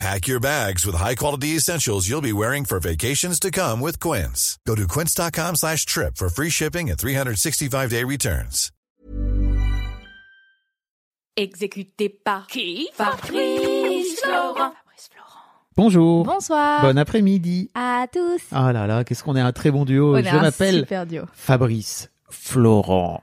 Pack your bags with high-quality essentials you'll be wearing for vacations to come with Quince. Go to quince.com slash trip for free shipping and 365-day returns. Exécuté par qui? Fabrice Florent. Bonjour. Bonsoir. Bon après-midi. à tous. Ah là là, qu'est-ce qu'on est un très bon duo. On est Je un m'appelle super duo. Fabrice Florent.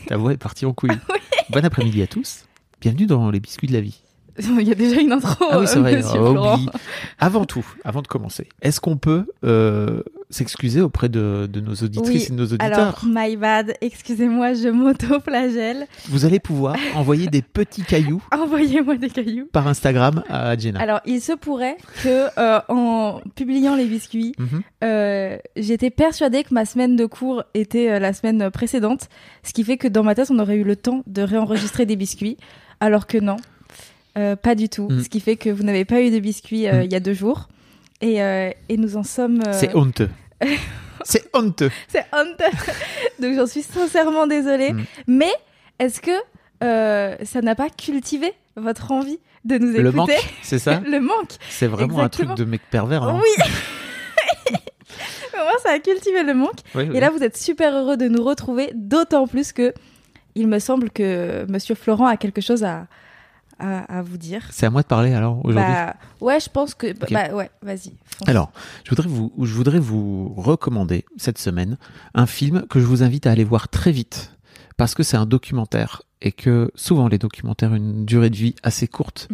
Ta voix est partie en couille. Bon après-midi à tous. Bienvenue dans les biscuits de la vie. Il y a déjà une intro. Ah oui, c'est vrai. Oublie. Avant tout, avant de commencer, est-ce qu'on peut euh, s'excuser auprès de, de nos auditrices Oui, et de nos auditeurs Alors, my bad. Excusez-moi, je m'auto-flagelle. Vous allez pouvoir envoyer des petits cailloux Envoyez-moi des cailloux. par Instagram à Jenna. Alors, il se pourrait que, euh, en publiant les biscuits, Mhm. euh, j'étais persuadée que ma semaine de cours était la semaine précédente, ce qui fait que dans ma tête, on aurait eu le temps de réenregistrer des biscuits, alors que non, euh, pas du tout. Mhm. Ce qui fait que vous n'avez pas eu de biscuits euh, Mhm. il y a deux jours, et, euh, et nous en sommes. C'est honteux. c'est honteux. C'est honteux. Donc j'en suis sincèrement désolée. Mm. Mais est-ce que ça n'a pas cultivé votre envie de nous écouter Le manque, c'est ça Le manque. C'est vraiment un truc de mec pervers. hein. Oui. Moi, ça a cultivé le manque. Oui, oui. Et là, vous êtes super heureux de nous retrouver, d'autant plus que il me semble que Monsieur Florent a quelque chose à, à, à vous dire. C'est à moi de parler alors aujourd'hui? Bah, ouais, je pense que. Bah, ouais, vas-y. Alors, je voudrais, vous, je voudrais vous recommander cette semaine un film que je vous invite à aller voir très vite parce que c'est un documentaire et que souvent les documentaires ont une durée de vie assez courte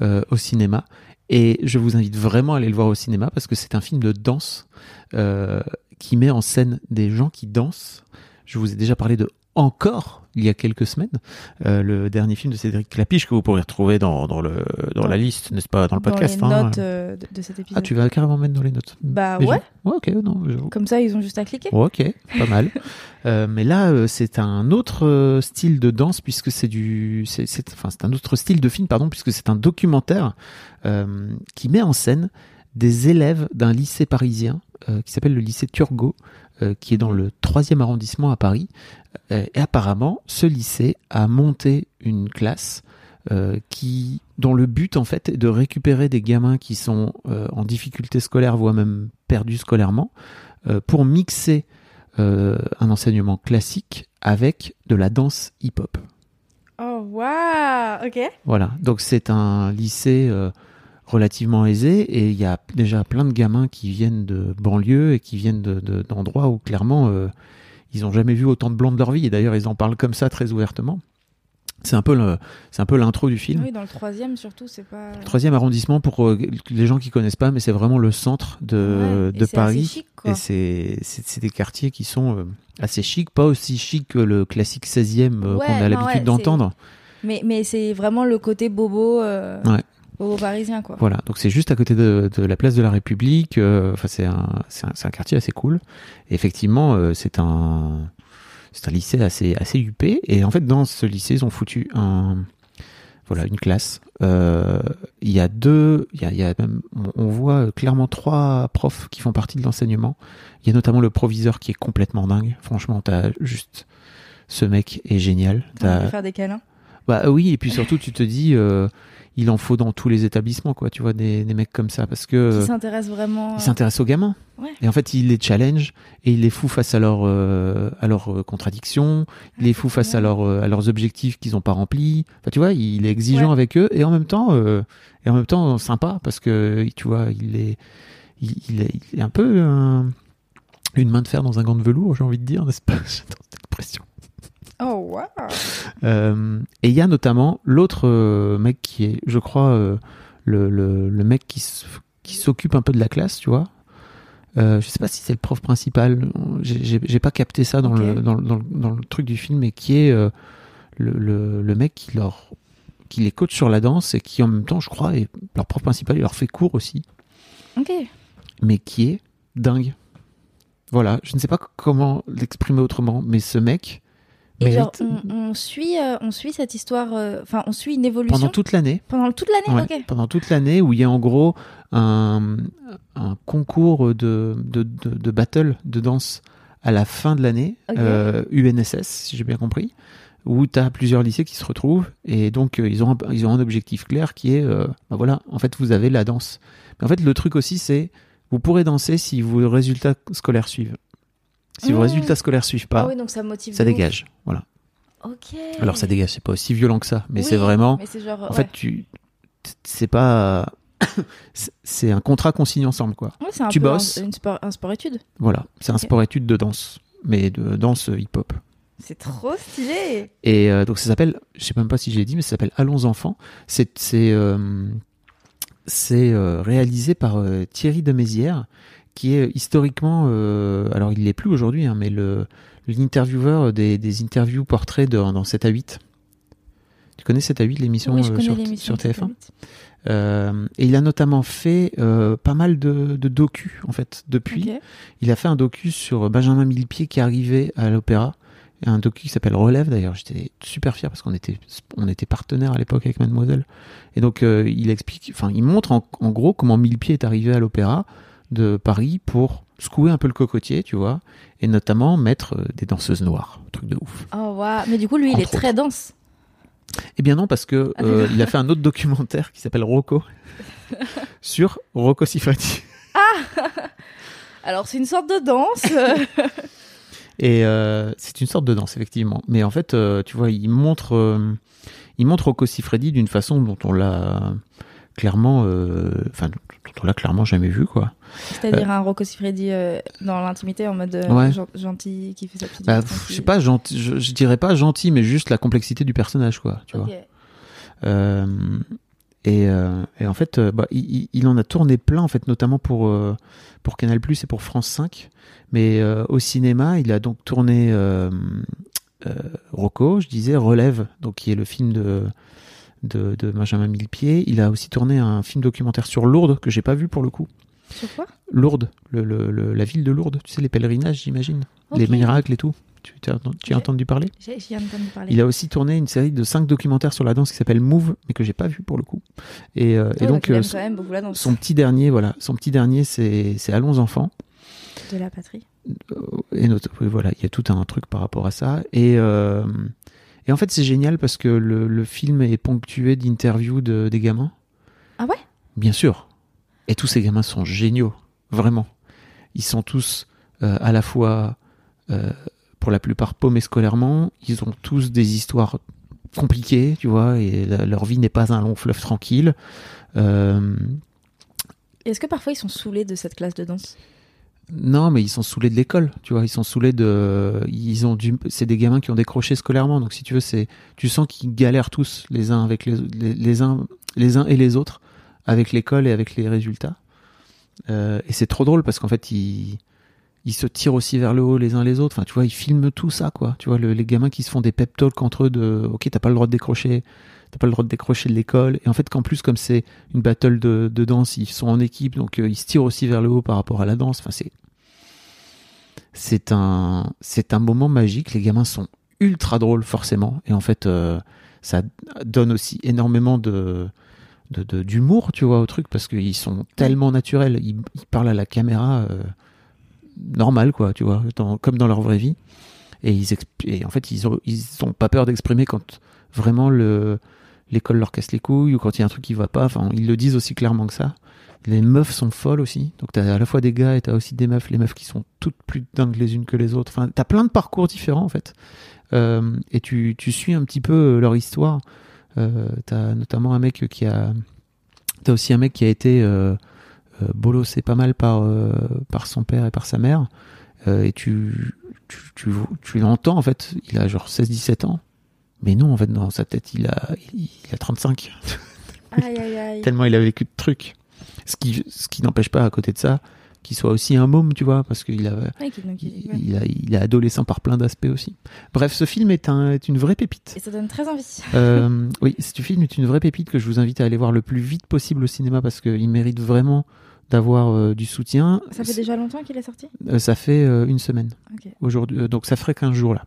euh, au cinéma. Et je vous invite vraiment à aller le voir au cinéma parce que c'est un film de danse euh, qui met en scène des gens qui dansent. Je vous ai déjà parlé de Encore il y a quelques semaines, euh, le dernier film de Cédric Clapiche que vous pourrez retrouver dans, dans, le, dans, Dans- la liste, n'est-ce pas, dans le podcast. Dans les hein. notes euh, de, de cet épisode. Ah, tu vas carrément mettre dans les notes. Bah Déjà ouais. Ouais, ok, non. Comme ça, ils ont juste à cliquer. Ok, pas mal. Euh, mais là, euh, c'est un autre euh, style de danse puisque c'est du, c'est, enfin, c'est un autre style de film, pardon, puisque c'est un documentaire euh, qui met en scène des élèves d'un lycée parisien euh, qui s'appelle le lycée Turgot, euh, qui est dans le troisième arrondissement à Paris. Euh, et apparemment, ce lycée a monté une classe euh, qui, dont le but en fait est de récupérer des gamins qui sont euh, en difficulté scolaire, voire même perdus scolairement, euh, pour mixer euh, un enseignement classique avec de la danse hip-hop. Oh, waouh Ok. Voilà, donc c'est un lycée euh, relativement aisé et il y a déjà plein de gamins qui viennent de banlieue et qui viennent de- de- d'endroits où clairement euh, ils ont jamais vu autant de blancs de leur vie et d'ailleurs ils en parlent comme ça très ouvertement. C'est un peu le, c'est un peu l'intro du film. Oui, dans le troisième, surtout, c'est pas. Troisième arrondissement pour euh, les gens qui connaissent pas, mais c'est vraiment le centre de, Ouais, et de c'est Paris. assez chic, quoi. Et c'est c'est des quartiers qui sont euh, assez chics, pas aussi chics que le classique 16e euh, Ouais, qu'on a l'habitude ouais, d'entendre. Mais, mais c'est vraiment le côté bobo. Ouais. Parisien, quoi. Voilà, donc c'est juste à côté de, de la place de la République. euh, Enfin, c'est un, un, un quartier assez cool. Et effectivement, euh, c'est un, c'est un lycée assez, assez huppé. Et en fait, dans ce lycée, ils ont foutu un, voilà, une classe. Euh, Il y a deux, il y a, y a même, on- voit clairement trois profs qui font partie de l'enseignement. Il y a notamment le proviseur qui est complètement dingue. Franchement, t'as juste Ce mec est génial. T'as- faire des câlins. Bah oui, et puis surtout, tu te dis, euh, il en faut dans tous les établissements, quoi. Tu vois, des, des mecs comme ça, parce que Qui s'intéresse vraiment. il s'intéresse aux gamins. Ouais. Et en fait, il les challenge et il les fout face à, leur, euh, à leurs euh, contradictions, il les fout face à, leur, euh, à leurs objectifs qu'ils n'ont pas remplis. Enfin, tu vois, il est exigeant Ouais. avec eux et en même temps, euh, et en même temps sympa parce que tu vois, il est, il, il est, il est un peu un- une main de fer dans un gant de velours, j'ai envie de dire, n'est-ce pas? J'adore cette expression. Oh, waouh. Euh, et il y a notamment l'autre euh, mec qui est, je crois, euh, le, le, le mec qui, s'occupe un peu de la classe, tu vois. Je sais pas si c'est le prof principal. J'ai- pas capté ça dans, le, dans, le- dans, le, dans le truc du film, mais qui est le, mec qui leur qui les coach sur la danse et qui en même temps, je crois, est leur prof principal. Il leur fait cours aussi, Ok. mais qui est dingue. Voilà, je ne sais pas comment l'exprimer autrement, mais ce mec Et genre, mérite on, on suit, euh, on suit cette histoire. euh, Enfin, on suit une évolution pendant toute l'année. Pendant toute l'année. Ouais, Ok. pendant toute l'année où il y a en gros un, un concours de, de, de, de battle de danse à la fin de l'année, Ok. euh, UNSS si j'ai bien compris, où tu as plusieurs lycées qui se retrouvent et donc ils, ont un, ils ont un objectif clair qui est, ben voilà, en fait vous avez la danse. Mais en fait le truc aussi c'est, vous pourrez danser si vos résultats scolaires suivent. Si vos Mmh. résultats scolaires suivent pas, Ah oui, donc ça motive. ça dégage. Voilà. Ok. Alors ça dégage, c'est pas aussi violent que ça, mais Oui, c'est vraiment... Mais c'est genre. En ouais. fait, tu, c'est pas, c'est- un contrat qu'on signe ensemble, quoi. Ouais, c'est un tu peu bosses. Un, une sport, un sport étude. Voilà, c'est un Ok. sport-étude de danse, mais de danse hip-hop. C'est trop stylé. Et euh, donc ça s'appelle, je sais même pas si j'ai dit, mais ça s'appelle Allons enfants. C'est c'est euh, euh, réalisé par Thierry de Mézières, qui est historiquement, euh, alors il l'est plus aujourd'hui, hein, mais le l'intervieweur des, des interviews portraits de, dans 7 à 8. Tu connais 7 à 8, l'émission oui, euh, sur, l'émission. sur de TF1 Satellite. Euh, et il a notamment fait euh, pas mal de, de docus en fait depuis. Il a fait un docu sur Benjamin Millepied qui arrivait à l'opéra. Un docu qui s'appelle Relève d'ailleurs. J'étais super fier parce qu'on était on était partenaire à l'époque avec Mademoiselle. Et donc il explique, enfin il montre en, en gros comment Millepied est arrivé à l'opéra de Paris pour secouer un peu le cocotier, tu vois, et notamment mettre euh, des danseuses noires, truc de ouf. Oh, waouh. Mais du coup, lui, il est très dense. Eh bien non, parce que Ah, euh, il a fait un autre documentaire qui s'appelle Rocco sur Rocco Siffredi. Alors, c'est une sorte de danse. Et euh, c'est une sorte de danse, effectivement. Mais en fait, euh, tu vois, il montre, il montre Rocco Siffredi d'une façon dont on l'a clairement, euh, enfin, on l'a clairement jamais vu, quoi. C'est-à-dire un Rocco Siffredi euh, dans l'intimité en mode euh, Ouais. gentil qui fait sa petite Bah, pff, je sais pas, gentil, je, je dirais pas gentil, mais juste la complexité du personnage, quoi. Tu vois. Euh, et, euh, et en fait, euh, bah, il, en a tourné plein, en fait, notamment pour, euh, pour Canal Plus et pour France 5. Mais euh, au cinéma, il a donc tourné euh, euh, Rocco, je disais, Relève, donc qui est le film de, de, de Benjamin Millepied. Il a aussi tourné un film documentaire sur Lourdes, que j'ai pas vu pour le coup. Sur quoi? Lourdes, le, le- le- la ville de Lourdes, tu sais, les pèlerinages, j'imagine. Les miracles et tout. Tu, as, tu as entendu parler? J'ai entendu parler. il a aussi tourné une série de cinq documentaires sur la danse qui s'appelle Move, mais que j'ai pas vu pour le coup. Et, euh, et Ouais, donc euh, son petit dernier, voilà, son petit dernier, c'est c'est Allons enfants. de la patrie. Euh, Et notre- voilà, il y a tout un truc par rapport à ça. Et euh, et en fait, c'est génial parce que le, le film est ponctué d'interviews de, des gamins. Ah ouais? Bien sûr. Et tous ces gamins sont géniaux, vraiment. Ils sont tous euh, à la fois, euh, pour la plupart, paumés scolairement. Ils ont tous des histoires compliquées, tu vois, et la- leur vie n'est pas un long fleuve tranquille. Euh, Est-ce que parfois ils sont saoulés de cette classe de danse? Non, mais ils sont saoulés de l'école, tu vois. Ils sont saoulés de, ils ont du, c'est des gamins qui ont décroché scolairement. Donc, si tu veux, c'est, tu sens qu'ils galèrent tous les uns avec les, les, uns, les uns et les autres avec l'école et avec les résultats. Euh, et c'est trop drôle parce qu'en fait, ils, ils se tirent aussi vers le haut les uns les autres. Enfin, tu vois, ils filment tout ça, quoi. Tu vois, le- les gamins qui se font des pep talks entre eux de, ok, t'as pas le droit de décrocher, t'as pas le droit de décrocher de l'école. Et en fait, qu'en plus, comme c'est une battle de, danse, ils sont en équipe, donc euh, ils se tirent aussi vers le haut par rapport à la danse. Enfin, c'est, c'est un, c'est un moment magique. Les gamins sont ultra drôles, forcément. Et en fait, euh, ça donne aussi énormément de, d'humour, tu vois, au truc, parce qu'ils sont tellement naturels. Ils, ils parlent à la caméra euh, normal, quoi, tu vois, comme dans leur vraie vie. Et, ils et en fait, ils ont, ils ont pas peur d'exprimer quand vraiment le, l'école leur casse les couilles ou quand il y a un truc qui va pas. Enfin, ils le disent aussi clairement que ça. Les meufs sont folles aussi. Donc, t'as à la fois des gars et t'as aussi des meufs. Les meufs qui sont toutes plus dingues les unes que les autres. Enfin, t'as plein de parcours différents, en fait. Euh, et tu, tu suis un petit peu euh, leur histoire. Euh, t'as notamment un mec qui a. T'as aussi un mec qui a été euh, bolossé pas mal par, euh, par son père et par sa mère. Euh, et tu, tu, tu, tu l'entends, en fait. Il a genre 16-17 ans. Mais non, en fait, dans sa tête, il a, il a 35. Aïe, aïe, aïe. Tellement il a vécu de trucs. Ce qui, ce qui n'empêche pas, à côté de ça, qu'il soit aussi un môme, tu vois, parce qu'il a, Ouais, il- il, ouais. il a, il est adolescent par plein d'aspects aussi. Bref, ce film est, un, est une vraie pépite. Et ça donne très envie. Euh, oui, ce film est une vraie pépite que je vous invite à aller voir le plus vite possible au cinéma parce qu'il mérite vraiment d'avoir euh, du soutien. Ça fait déjà longtemps qu'il est sorti? Euh, ça fait euh, une semaine Ok. aujourd'hui, euh, donc ça ferait 15 jours là,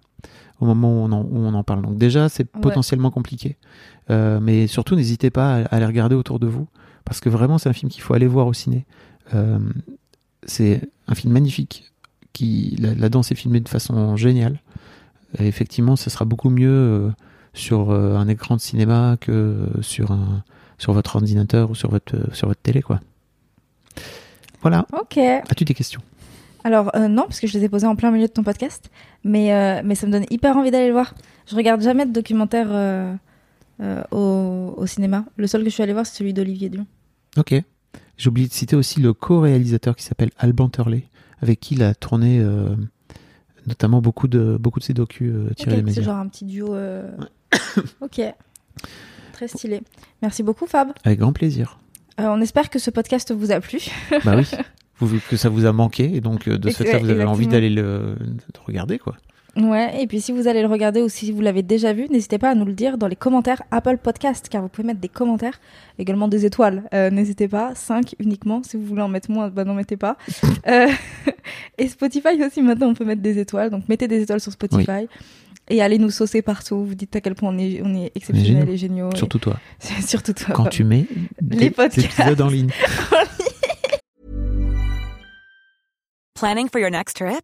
au moment où on en, où on en parle. Donc déjà, c'est Ouais. potentiellement compliqué. Euh, mais surtout, n'hésitez pas à, à aller regarder autour de vous, parce que vraiment, c'est un film qu'il faut aller voir au ciné. Euh, c'est un film magnifique, qui la, la danse est filmée de façon géniale. Et effectivement, ce sera beaucoup mieux euh, sur un écran de cinéma que sur un sur votre ordinateur ou sur votre sur votre télé, quoi. Voilà. Ok. As-tu des questions? Alors, euh, non, parce que je les ai posés en plein milieu de ton podcast. Mais, euh, mais ça me donne hyper envie d'aller le voir. Je regarde jamais de documentaire euh, au, au cinéma. Le seul que je suis allée voir, c'est celui d'Olivier Dion. Ok. J'ai oublié de citer aussi le co-réalisateur qui s'appelle Alban Turley, avec qui il a tourné notamment beaucoup de, beaucoup de ses docus tirés Ok, des médias. c'est genre un petit duo. ok. Très stylé. Merci beaucoup, Fab. Avec grand plaisir. Euh, on espère que ce podcast vous a plu. bah oui. Vous, que ça vous a manqué et donc euh, de ce fait vous avez envie d'aller le de regarder quoi. Ouais, et puis si vous allez le regarder ou si vous l'avez déjà vu, n'hésitez pas à nous le dire dans les commentaires Apple Podcast, car vous pouvez mettre des commentaires, également des étoiles. Euh, n'hésitez pas, 5 uniquement, si vous voulez en mettre moins, bah n'en mettez pas. Euh, et Spotify aussi, maintenant on peut mettre des étoiles, donc mettez des étoiles sur Spotify. Et allez nous saucer partout, vous dites à quel point on est, on est exceptionnel et géniaux. et- Surtout toi. Surtout toi. Quand tu mets Les des podcasts. épisodes en ligne. Planning for your next trip?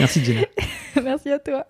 Merci Jenna. Merci à toi.